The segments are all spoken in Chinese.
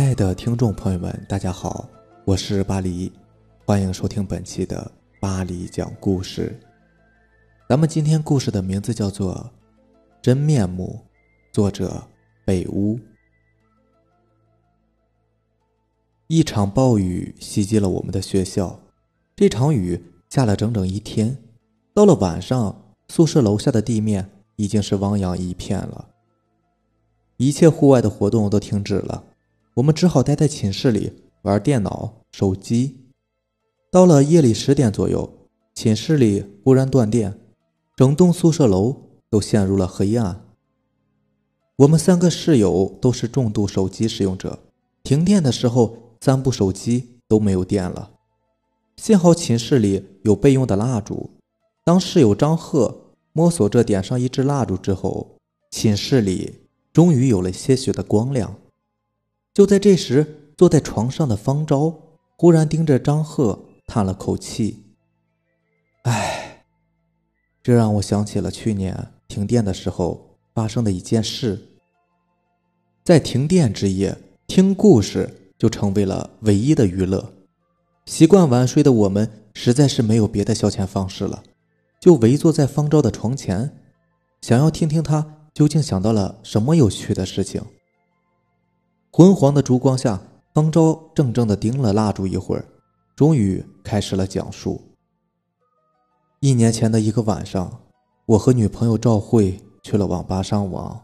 亲爱的听众朋友们，大家好，我是巴黎，欢迎收听本期的巴黎讲故事。咱们今天故事的名字叫做《真面目》，作者北屋。一场暴雨袭击了我们的学校，这场雨下了整整一天。到了晚上，宿舍楼下的地面已经是汪洋一片了，一切户外的活动都停止了。我们只好待在寝室里玩电脑、手机。到了夜里十点左右，寝室里忽然断电，整栋宿舍楼都陷入了黑暗。我们三个室友都是重度手机使用者，停电的时候，三部手机都没有电了。幸好寝室里有备用的蜡烛，当室友张赫摸索着点上一支蜡烛之后，寝室里终于有了些许的光亮。就在这时，坐在床上的方昭忽然盯着张赫，叹了口气：“唉，这让我想起了去年停电的时候发生的一件事。在停电之夜，听故事就成为了唯一的娱乐。习惯晚睡的我们实在是没有别的消遣方式了，就围坐在方昭的床前，想要听听他究竟想到了什么有趣的事情。”昏黄的烛光下，方昭怔怔地盯了蜡烛一会儿，终于开始了讲述。一年前的一个晚上，我和女朋友赵慧去了网吧上网，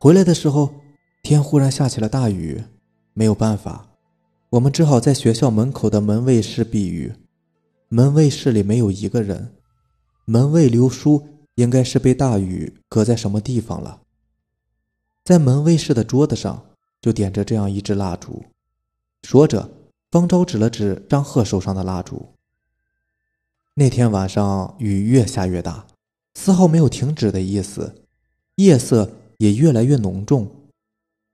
回来的时候，天忽然下起了大雨，没有办法，我们只好在学校门口的门卫室避雨。门卫室里没有一个人，门卫刘叔应该是被大雨隔在什么地方了。在门卫室的桌子上。就点着这样一支蜡烛，说着，方舟指了指张赫手上的蜡烛。那天晚上雨越下越大，丝毫没有停止的意思，夜色也越来越浓重。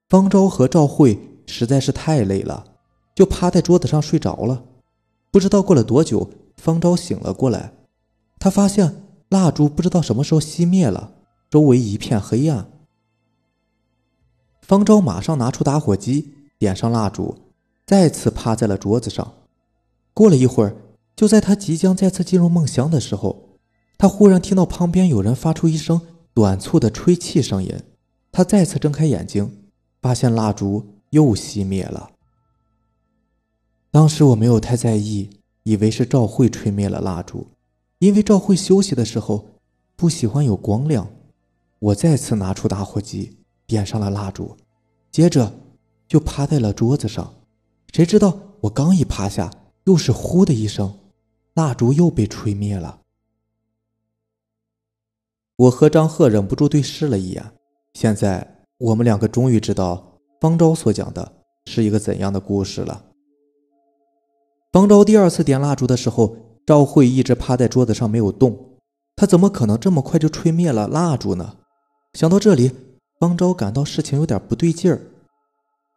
方舟和赵慧实在是太累了，就趴在桌子上睡着了。不知道过了多久，方舟醒了过来，他发现蜡烛不知道什么时候熄灭了，周围一片黑暗。方舟马上拿出打火机，点上蜡烛，再次趴在了桌子上。过了一会儿，就在他即将再次进入梦乡的时候，他忽然听到旁边有人发出一声短促的吹气声音。他再次睁开眼睛，发现蜡烛又熄灭了。当时我没有太在意，以为是赵慧吹灭了蜡烛，因为赵慧休息的时候不喜欢有光亮。我再次拿出打火机。点上了蜡烛，接着就趴在了桌子上。谁知道我刚一趴下，又是“呼”的一声，蜡烛又被吹灭了。我和张贺忍不住对视了一眼。现在我们两个终于知道方舟所讲的是一个怎样的故事了。方舟第二次点蜡烛的时候，赵慧一直趴在桌子上没有动，他怎么可能这么快就吹灭了蜡烛呢？想到这里。方舟感到事情有点不对劲儿，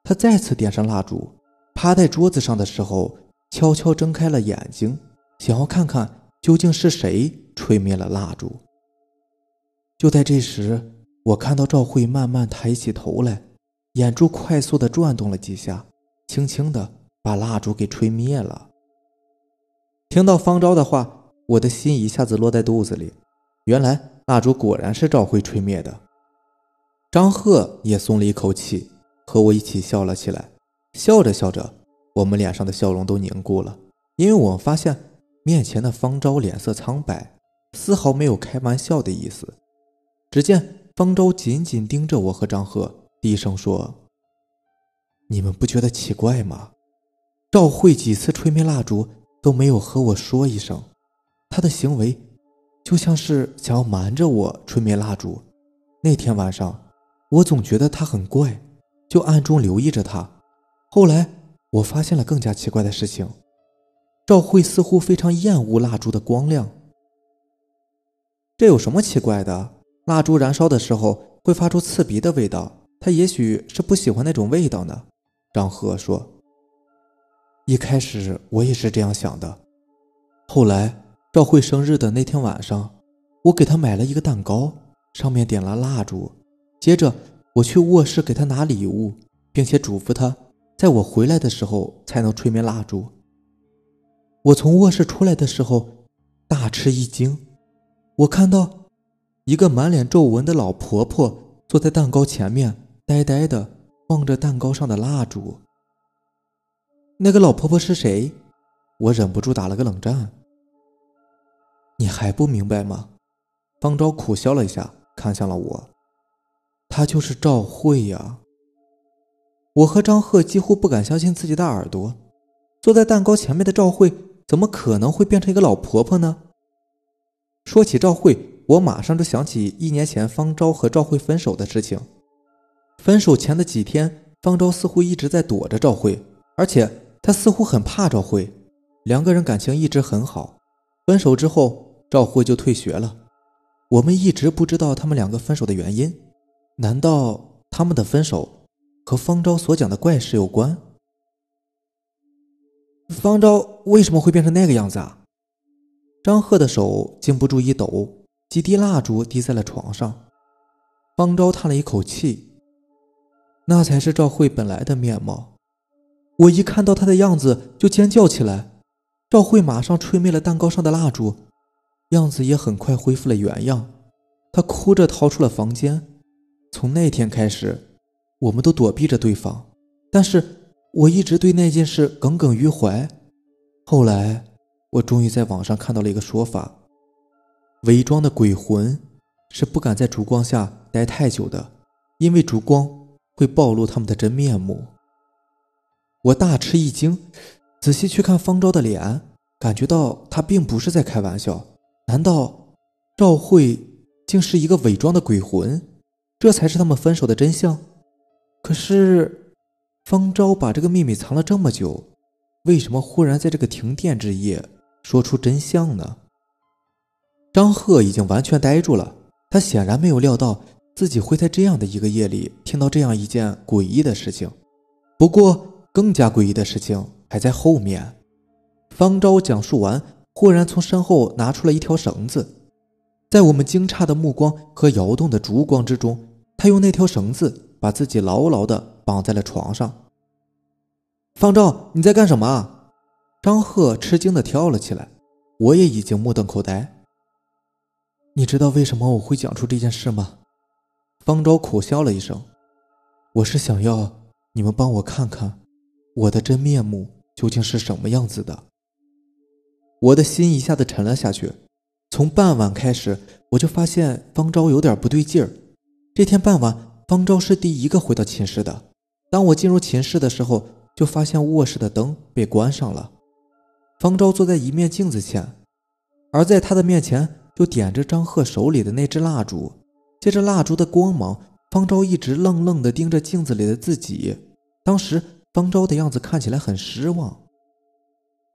他再次点上蜡烛，趴在桌子上的时候，悄悄睁开了眼睛，想要看看究竟是谁吹灭了蜡烛。就在这时，我看到赵慧慢慢抬起头来，眼珠快速的转动了几下，轻轻的把蜡烛给吹灭了。听到方舟的话，我的心一下子落在肚子里，原来蜡烛果然是赵慧吹灭的。张贺也松了一口气，和我一起笑了起来。笑着笑着，我们脸上的笑容都凝固了，因为我们发现面前的方舟脸色苍白，丝毫没有开玩笑的意思。只见方舟紧紧盯着我和张贺，低声说：“你们不觉得奇怪吗？赵慧几次吹灭蜡烛都没有和我说一声，她的行为就像是想要瞒着我吹灭蜡烛。那天晚上。”我总觉得他很怪，就暗中留意着他。后来我发现了更加奇怪的事情：赵慧似乎非常厌恶蜡烛的光亮。这有什么奇怪的？蜡烛燃烧的时候会发出刺鼻的味道，他也许是不喜欢那种味道呢。张贺说：“一开始我也是这样想的。后来赵慧生日的那天晚上，我给她买了一个蛋糕，上面点了蜡烛。”接着，我去卧室给他拿礼物，并且嘱咐他在我回来的时候才能吹灭蜡烛。我从卧室出来的时候，大吃一惊，我看到一个满脸皱纹的老婆婆坐在蛋糕前面，呆呆的望着蛋糕上的蜡烛。那个老婆婆是谁？我忍不住打了个冷战。你还不明白吗？方昭苦笑了一下，看向了我。她就是赵慧呀。我和张赫几乎不敢相信自己的耳朵。坐在蛋糕前面的赵慧，怎么可能会变成一个老婆婆呢？说起赵慧，我马上就想起一年前方昭和赵慧分手的事情。分手前的几天，方昭似乎一直在躲着赵慧，而且他似乎很怕赵慧。两个人感情一直很好。分手之后，赵慧就退学了。我们一直不知道他们两个分手的原因。难道他们的分手和方昭所讲的怪事有关？方昭为什么会变成那个样子啊？张赫的手禁不住一抖，几滴蜡烛滴在了床上。方昭叹了一口气：“那才是赵慧本来的面貌。”我一看到她的样子就尖叫起来。赵慧马上吹灭了蛋糕上的蜡烛，样子也很快恢复了原样。她哭着逃出了房间。从那天开始，我们都躲避着对方，但是我一直对那件事耿耿于怀。后来，我终于在网上看到了一个说法：伪装的鬼魂是不敢在烛光下待太久的，因为烛光会暴露他们的真面目。我大吃一惊。仔细去看方昭的脸，感觉到他并不是在开玩笑。难道赵慧竟是一个伪装的鬼魂？这才是他们分手的真相？可是方昭把这个秘密藏了这么久，为什么忽然在这个停电之夜说出真相呢？张赫已经完全呆住了，他显然没有料到自己会在这样的一个夜里听到这样一件诡异的事情。不过，更加诡异的事情。还在后面。方昭讲述完，忽然从身后拿出了一条绳子，在我们惊诧的目光和摇动的烛光之中，他用那条绳子把自己牢牢的绑在了床上。方昭，你在干什么？张赫吃惊的跳了起来，我也已经目瞪口呆。你知道为什么我会讲出这件事吗？方昭苦笑了一声，我是想要你们帮我看看我的真面目。究竟是什么样子的？我的心一下子沉了下去。从傍晚开始，我就发现方昭有点不对劲儿。这天傍晚，方昭是第一个回到寝室的。当我进入寝室的时候，就发现卧室的灯被关上了。方昭坐在一面镜子前，而在他的面前就点着张赫手里的那支蜡烛。借着蜡烛的光芒，方昭一直愣愣地盯着镜子里的自己。当时。方昭的样子看起来很失望。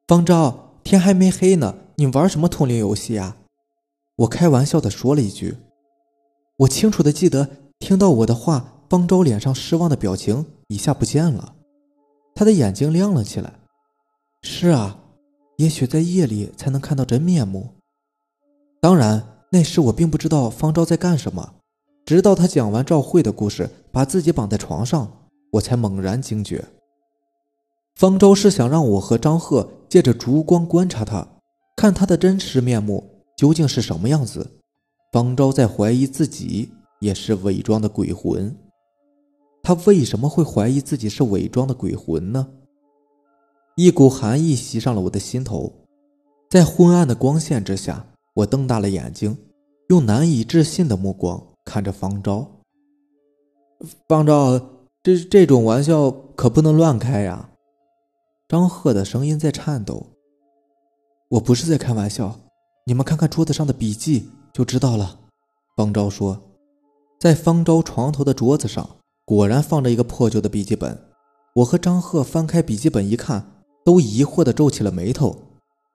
方昭，天还没黑呢，你玩什么通灵游戏啊？我开玩笑的说了一句。我清楚的记得，听到我的话，方舟脸上失望的表情一下不见了，他的眼睛亮了起来。是啊，也许在夜里才能看到真面目。当然，那时我并不知道方舟在干什么，直到他讲完赵慧的故事，把自己绑在床上，我才猛然惊觉。方舟是想让我和张赫借着烛光观察他，看他的真实面目究竟是什么样子。方舟在怀疑自己也是伪装的鬼魂。他为什么会怀疑自己是伪装的鬼魂呢？一股寒意袭上了我的心头，在昏暗的光线之下，我瞪大了眼睛，用难以置信的目光看着方舟。方舟，这这种玩笑可不能乱开呀！张赫的声音在颤抖。我不是在开玩笑，你们看看桌子上的笔记就知道了。方昭说，在方昭床头的桌子上果然放着一个破旧的笔记本。我和张赫翻开笔记本一看，都疑惑地皱起了眉头。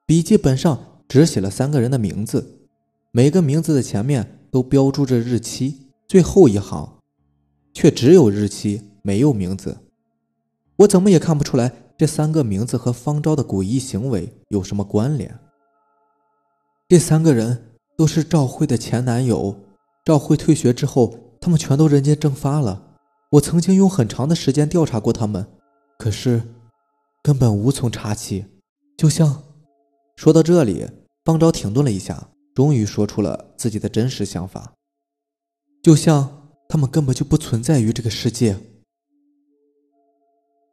笔记本上只写了三个人的名字，每个名字的前面都标注着日期，最后一行却只有日期，没有名字。我怎么也看不出来。这三个名字和方昭的诡异行为有什么关联？这三个人都是赵慧的前男友。赵慧退学之后，他们全都人间蒸发了。我曾经用很长的时间调查过他们，可是根本无从查起。就像……说到这里，方昭停顿了一下，终于说出了自己的真实想法。就像他们根本就不存在于这个世界。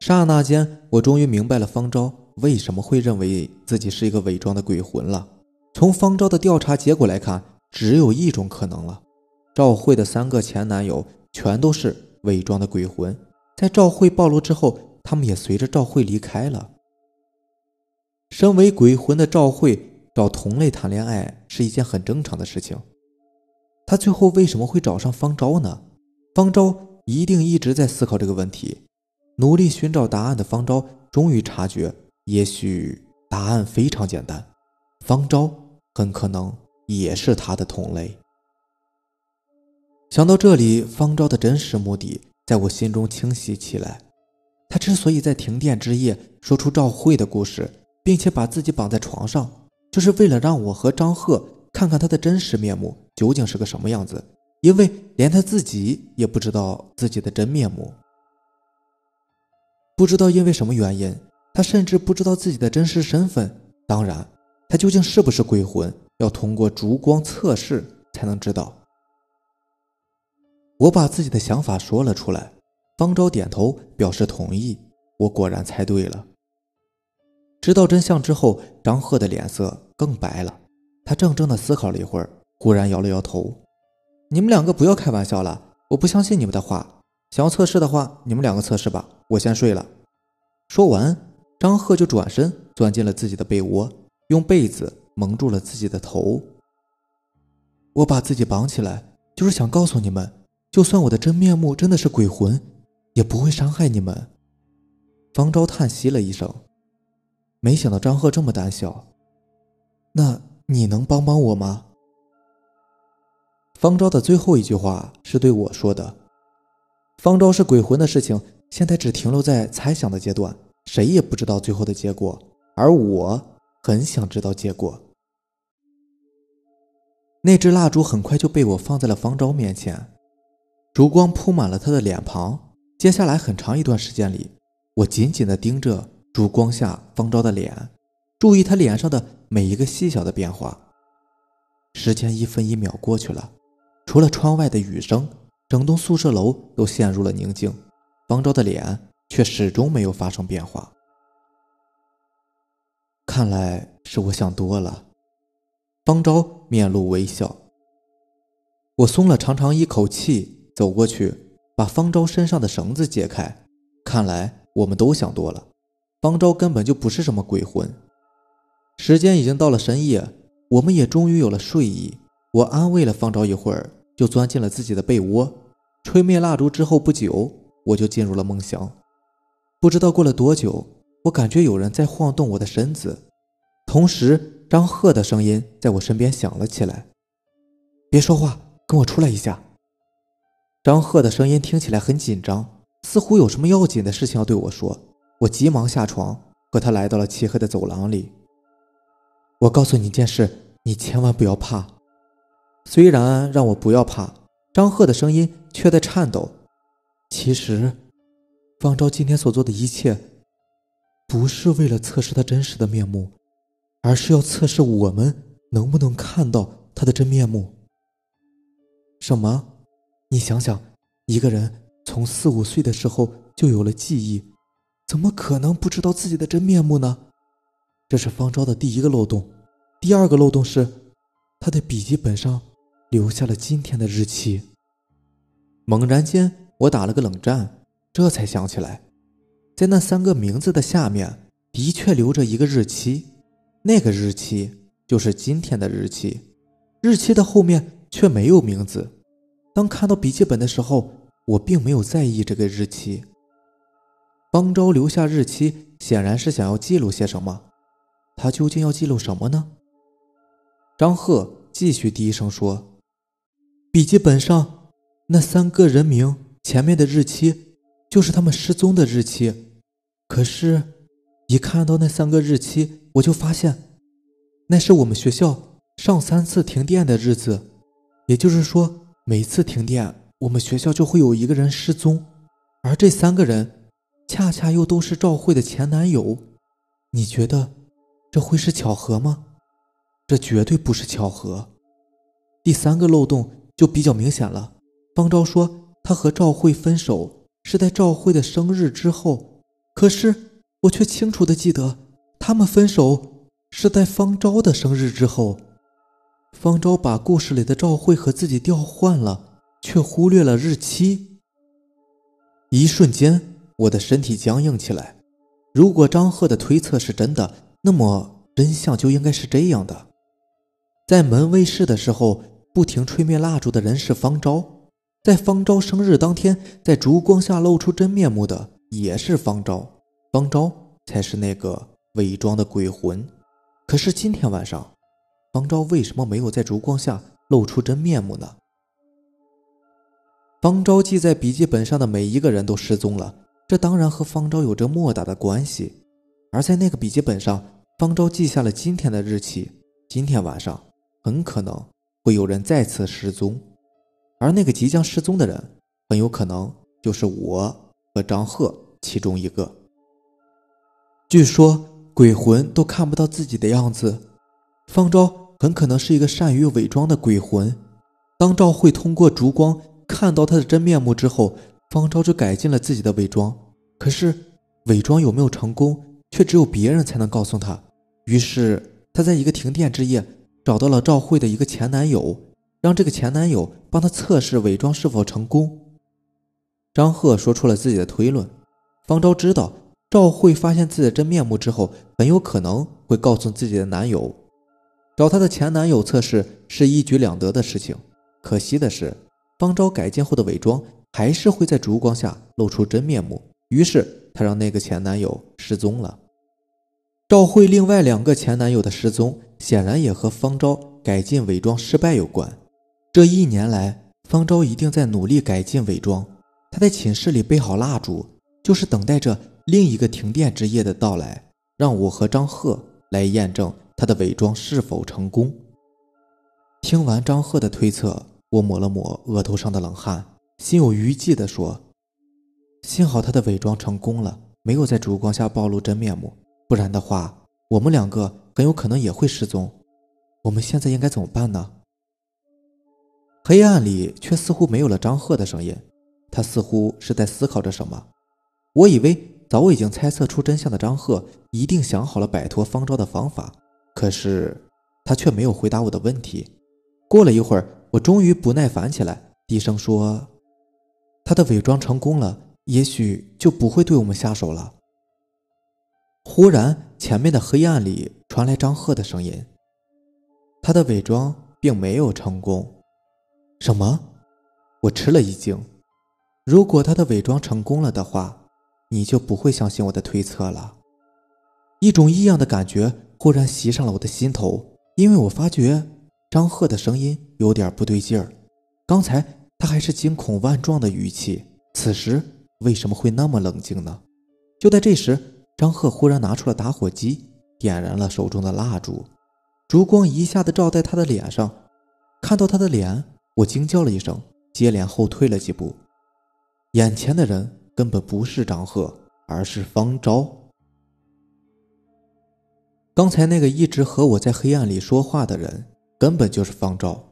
刹那间，我终于明白了方昭为什么会认为自己是一个伪装的鬼魂了。从方昭的调查结果来看，只有一种可能了：赵慧的三个前男友全都是伪装的鬼魂。在赵慧暴露之后，他们也随着赵慧离开了。身为鬼魂的赵慧找同类谈恋爱是一件很正常的事情。他最后为什么会找上方昭呢？方昭一定一直在思考这个问题，努力寻找答案的方昭终于察觉，也许答案非常简单，方昭很可能也是他的同类。想到这里，方昭的真实目的在我心中清晰起来。他之所以在停电之夜说出赵慧的故事，并且把自己绑在床上，就是为了让我和张赫。看看他的真实面目究竟是个什么样子，因为连他自己也不知道自己的真面目。不知道因为什么原因，他甚至不知道自己的真实身份。当然，他究竟是不是鬼魂，要通过烛光测试才能知道。我把自己的想法说了出来，方昭点头表示同意。我果然猜对了。知道真相之后，张赫的脸色更白了。他怔怔地思考了一会儿，忽然摇了摇头：“你们两个不要开玩笑了，我不相信你们的话。想要测试的话，你们两个测试吧，我先睡了。”说完，张赫就转身钻进了自己的被窝，用被子蒙住了自己的头。我把自己绑起来，就是想告诉你们，就算我的真面目真的是鬼魂，也不会伤害你们。方昭叹息了一声，没想到张赫这么胆小，那。你能帮帮我吗？方昭的最后一句话是对我说的。方昭是鬼魂的事情，现在只停留在猜想的阶段，谁也不知道最后的结果。而我很想知道结果。那支蜡烛很快就被我放在了方昭面前，烛光铺满了他的脸庞。接下来很长一段时间里，我紧紧地盯着烛光下方昭的脸。注意他脸上的每一个细小的变化。时间一分一秒过去了，除了窗外的雨声，整栋宿舍楼都陷入了宁静。方昭的脸却始终没有发生变化。看来是我想多了。方昭面露微笑。我松了长长一口气，走过去把方昭身上的绳子解开。看来我们都想多了。方昭根本就不是什么鬼魂。时间已经到了深夜，我们也终于有了睡意。我安慰了方昭一会儿，就钻进了自己的被窝。吹灭蜡烛之后不久，我就进入了梦乡。不知道过了多久，我感觉有人在晃动我的身子，同时张赫的声音在我身边响了起来：“别说话，跟我出来一下。”张赫的声音听起来很紧张，似乎有什么要紧的事情要对我说。我急忙下床，和他来到了漆黑的走廊里。我告诉你一件事，你千万不要怕。虽然让我不要怕，张赫的声音却在颤抖。其实，方昭今天所做的一切，不是为了测试他真实的面目，而是要测试我们能不能看到他的真面目。什么？你想想，一个人从四五岁的时候就有了记忆，怎么可能不知道自己的真面目呢？这是方昭的第一个漏洞，第二个漏洞是，他的笔记本上留下了今天的日期。猛然间，我打了个冷战，这才想起来，在那三个名字的下面的确留着一个日期，那个日期就是今天的日期，日期的后面却没有名字。当看到笔记本的时候，我并没有在意这个日期。方昭留下日期，显然是想要记录些什么。他究竟要记录什么呢？张赫继续低声说：“笔记本上那三个人名前面的日期，就是他们失踪的日期。可是，一看到那三个日期，我就发现，那是我们学校上三次停电的日子。也就是说，每次停电，我们学校就会有一个人失踪，而这三个人，恰恰又都是赵慧的前男友，你觉得这会是巧合吗？这绝对不是巧合。第三个漏洞就比较明显了。方昭说他和赵慧分手是在赵慧的生日之后，可是我却清楚的记得他们分手是在方昭的生日之后。方昭把故事里的赵慧和自己调换了，却忽略了日期。一瞬间，我的身体僵硬起来。如果张赫的推测是真的，那么真相就应该是这样的：在门卫室的时候，不停吹灭蜡烛的人是方昭；在方昭生日当天，在烛光下露出真面目的也是方昭。方昭才是那个伪装的鬼魂。可是今天晚上。方昭为什么没有在烛光下露出真面目呢？方昭记在笔记本上的每一个人都失踪了，这当然和方昭有着莫大的关系。而在那个笔记本上，方昭记下了今天的日期，今天晚上很可能会有人再次失踪，而那个即将失踪的人，很有可能就是我张赫其中一个。据说鬼魂都看不到自己的样子。方昭很可能是一个善于伪装的鬼魂。当赵慧通过烛光看到他的真面目之后，方昭就改进了自己的伪装。可是伪装有没有成功，却只有别人才能告诉他。于是他在一个停电之夜找到了赵慧的一个前男友，让这个前男友帮他测试伪装是否成功。张赫说出了自己的推论。方昭知道赵慧发现自己的真面目之后，很有可能会告诉自己的男友。找她的前男友测试是一举两得的事情，可惜的是，方昭改进后的伪装还是会在烛光下露出真面目。于是她让那个前男友失踪了。赵慧另外两个前男友的失踪，显然也和方昭改进伪装失败有关。这一年来，方昭一定在努力改进伪装。他在寝室里备好蜡烛，就是等待着另一个停电之夜的到来，让我和张赫来验证。他的伪装是否成功？听完张赫的推测，我抹了抹额头上的冷汗，心有余悸地说：“幸好他的伪装成功了，没有在烛光下暴露真面目，不然的话，我们两个很有可能也会失踪。我们现在应该怎么办呢？”黑暗里却似乎没有了张赫的声音，他似乎是在思考着什么。我以为早已经猜测出真相的张赫一定想好了摆脱方昭的方法。可是，他却没有回答我的问题。过了一会儿，我终于不耐烦起来，低声说：“他的伪装成功了，也许就不会对我们下手了。”忽然，前面的黑暗里传来张赫的声音：“他的伪装并没有成功。”什么？我吃了一惊。如果他的伪装成功了的话，你就不会相信我的推测了。一种异样的感觉。忽然袭上了我的心头，因为我发觉张赫的声音有点不对劲儿。刚才他还是惊恐万状的语气，此时为什么会那么冷静呢？就在这时，张赫忽然拿出了打火机，点燃了手中的蜡烛，烛光一下子照在他的脸上。看到他的脸，我惊叫了一声，接连后退了几步。眼前的人根本不是张赫，而是方昭。刚才那个一直和我在黑暗里说话的人，根本就是方昭。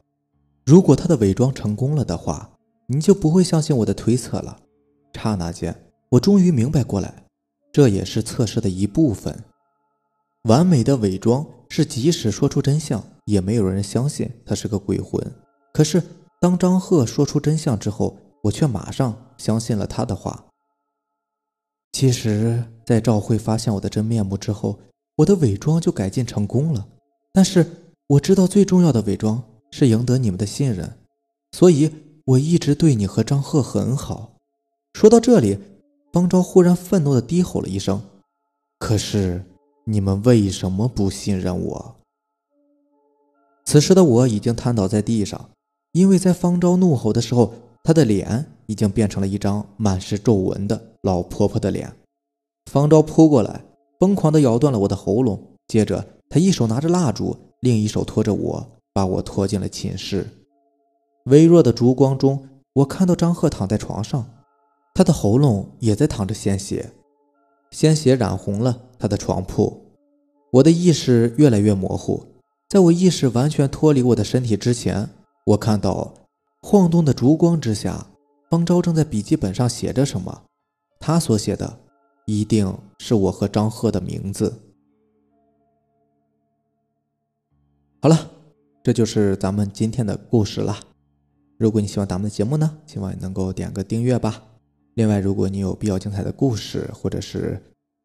如果他的伪装成功了的话，你就不会相信我的推测了。刹那间，我终于明白过来，这也是测试的一部分。完美的伪装是即使说出真相，也没有人相信他是个鬼魂。可是当张赫说出真相之后，我却马上相信了他的话。其实，在赵慧发现我的真面目之后，我的伪装就改进成功了，但是我知道最重要的伪装是赢得你们的信任，所以我一直对你和张赫很好。说到这里，方昭忽然愤怒地低吼了一声：“可是你们为什么不信任我？”此时的我已经瘫倒在地上，因为在方昭怒吼的时候，他的脸已经变成了一张满是皱纹的老婆婆的脸。方昭扑过来。疯狂地咬断了我的喉咙，接着他一手拿着蜡烛，另一手拖着我，把我拖进了寝室。微弱的烛光中，我看到张赫躺在床上，他的喉咙也在淌着鲜血，鲜血染红了他的床铺。我的意识越来越模糊，在我意识完全脱离我的身体之前，我看到晃动的烛光之下，方昭正在笔记本上写着什么。他所写的，一定是我和张赫的名字。好了，这就是咱们今天的故事了。如果你喜欢咱们的节目呢，希望你能够点个订阅吧。另外，如果你有比较精彩的故事，或者是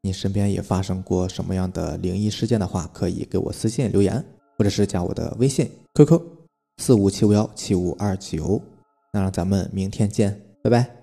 你身边也发生过什么样的灵异事件的话，可以给我私信留言，或者是加我的微信 QQ 四五七五幺七五二九。那让咱们明天见，拜拜。